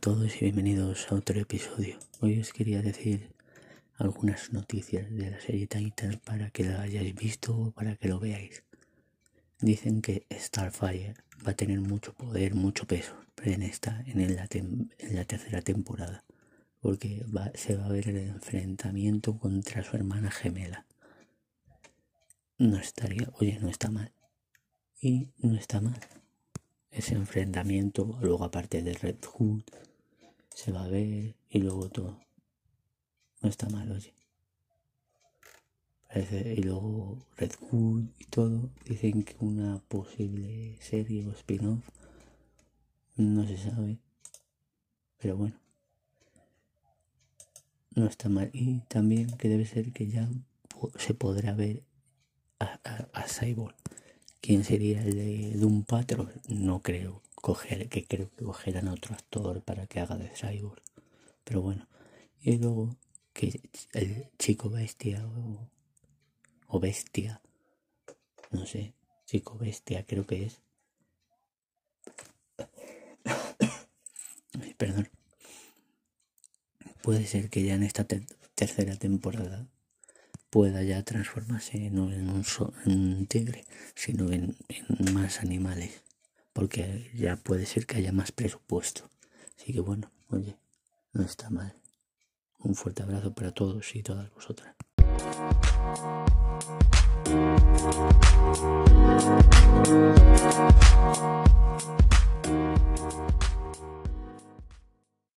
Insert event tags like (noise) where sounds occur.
todos y bienvenidos a otro episodio. Hoy os quería decir algunas noticias de la serie Titan para que la hayáis visto o para que lo veáis. Dicen que Starfire va a tener mucho poder, mucho peso en esta, en la tercera temporada, porque se va a ver el enfrentamiento contra su hermana gemela. No estaría, oye, no está mal. Y no está mal ese enfrentamiento, luego aparte de Red Hood, se va a ver y luego todo. No está mal, oye. Parece, y luego Red Hood y todo. Dicen que una posible serie o spin-off. No se sabe. Pero bueno. No está mal. Y también que debe ser que ya se podrá ver a, a Cyborg. ¿Quién sería el de Doom Patrol? No creo coger, que creo que cogerán otro actor para que haga de Cyborg. Pero bueno. Y luego que el chico bestia o, o bestia. No sé. Chico bestia creo que es. (coughs) perdón. Puede ser que ya en esta tercera temporada pueda ya transformarse no en un, tigre, sino en, más animales, porque ya puede ser que haya más presupuesto. Así que bueno, oye, no está mal. Un fuerte abrazo para todos y todas vosotras.